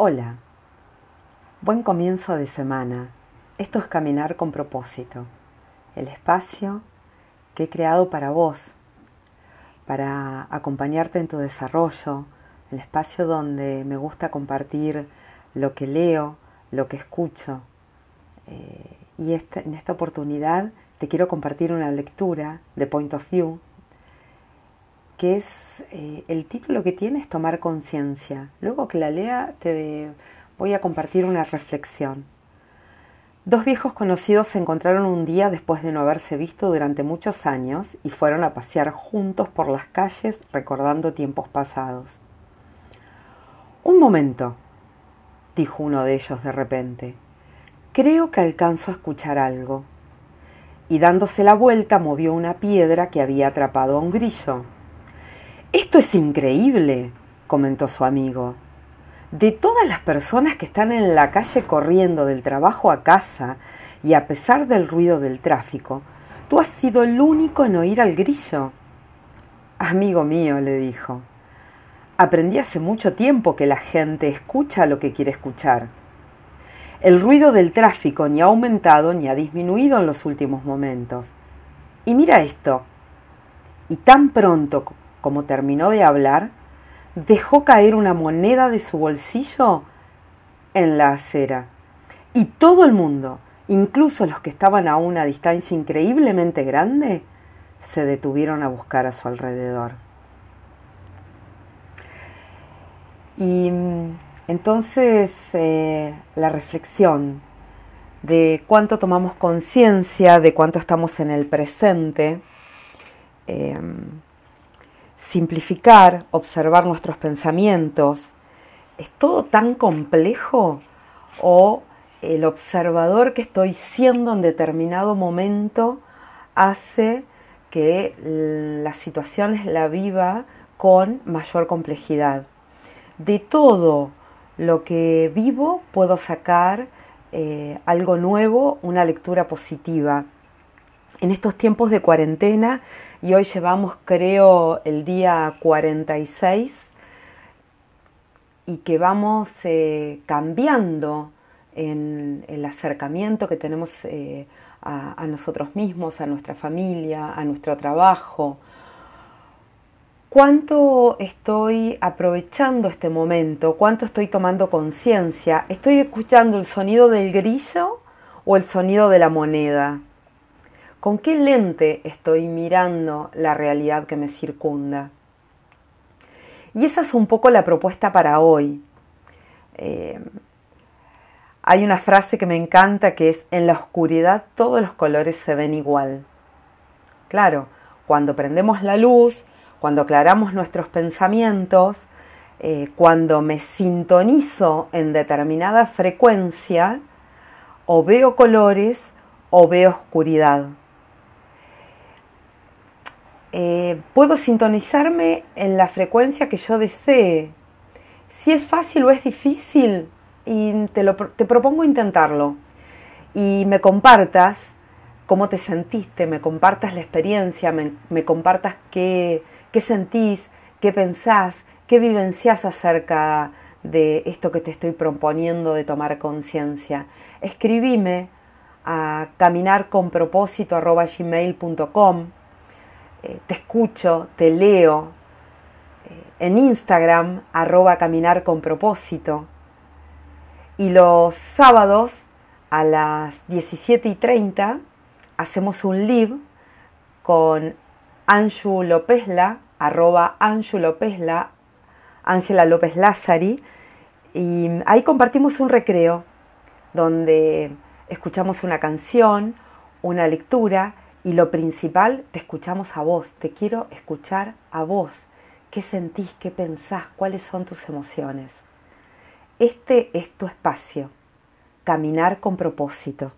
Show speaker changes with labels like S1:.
S1: Hola, buen comienzo de semana. Esto es Caminar con propósito, el espacio que he creado para vos, para acompañarte en tu desarrollo, el espacio donde me gusta compartir lo que leo, lo que escucho. Eh, y este, en esta oportunidad te quiero compartir una lectura de Point of View, que es eh, el título que tiene es Tomar conciencia. Luego que la lea te voy a compartir una reflexión. Dos viejos conocidos se encontraron un día después de no haberse visto durante muchos años y fueron a pasear juntos por las calles recordando tiempos pasados. Un momento, dijo uno de ellos de repente. Creo que alcanzo a escuchar algo. Y dándose la vuelta movió una piedra que había atrapado a un grillo. Esto es increíble, comentó su amigo. De todas las personas que están en la calle corriendo del trabajo a casa y a pesar del ruido del tráfico, tú has sido el único en oír al grillo. Amigo mío, le dijo, aprendí hace mucho tiempo que la gente escucha lo que quiere escuchar. El ruido del tráfico ni ha aumentado ni ha disminuido en los últimos momentos. Y mira esto. Y tan pronto como terminó de hablar, dejó caer una moneda de su bolsillo en la acera. Y todo el mundo, incluso los que estaban a una distancia increíblemente grande, se detuvieron a buscar a su alrededor. Y mm, entonces eh, la reflexión de cuánto tomamos conciencia, de cuánto estamos en el presente, em, simplificar, observar nuestros pensamientos, ¿es todo tan complejo? ¿O el observador que estoy siendo en determinado momento hace que las situaciones la viva con mayor complejidad? De todo lo que vivo puedo sacar eh, algo nuevo, una lectura positiva. En estos tiempos de cuarentena y hoy llevamos creo el día 46 y que vamos eh, cambiando en el acercamiento que tenemos eh, a, nosotros mismos, a nuestra familia, a nuestro trabajo. ¿Cuánto estoy aprovechando este momento? ¿Cuánto estoy tomando conciencia? ¿Estoy escuchando el sonido del grillo o el sonido de la moneda? ¿Con qué lente estoy mirando la realidad que me circunda? Y esa es un poco la propuesta para hoy. Eh, hay una frase que me encanta que es, en la oscuridad todos los colores se ven igual. Claro, cuando prendemos la luz, cuando aclaramos nuestros pensamientos, eh, cuando me sintonizo en determinada frecuencia, o veo colores o veo oscuridad. Eh, puedo sintonizarme en la frecuencia que yo desee. Si es fácil o es difícil, y te, lo, te propongo intentarlo. Y me compartas cómo te sentiste, me compartas la experiencia, me, compartas qué, qué sentís, qué pensás, qué vivencias acerca de esto que te estoy proponiendo de tomar conciencia. Escribime a caminarconpropósito.gmail.com eh, te escucho, te leo eh, en Instagram, arroba caminar con propósito. Y los sábados a las 17 y 30 hacemos un live con Anju Lópezla, arroba Anju Lópezla, Ángela López Lázari, y ahí compartimos un recreo donde escuchamos una canción, una lectura y lo principal, te escuchamos a vos, te quiero escuchar a vos. ¿Qué sentís? ¿Qué pensás? ¿Cuáles son tus emociones? Este es tu espacio, caminar con propósito.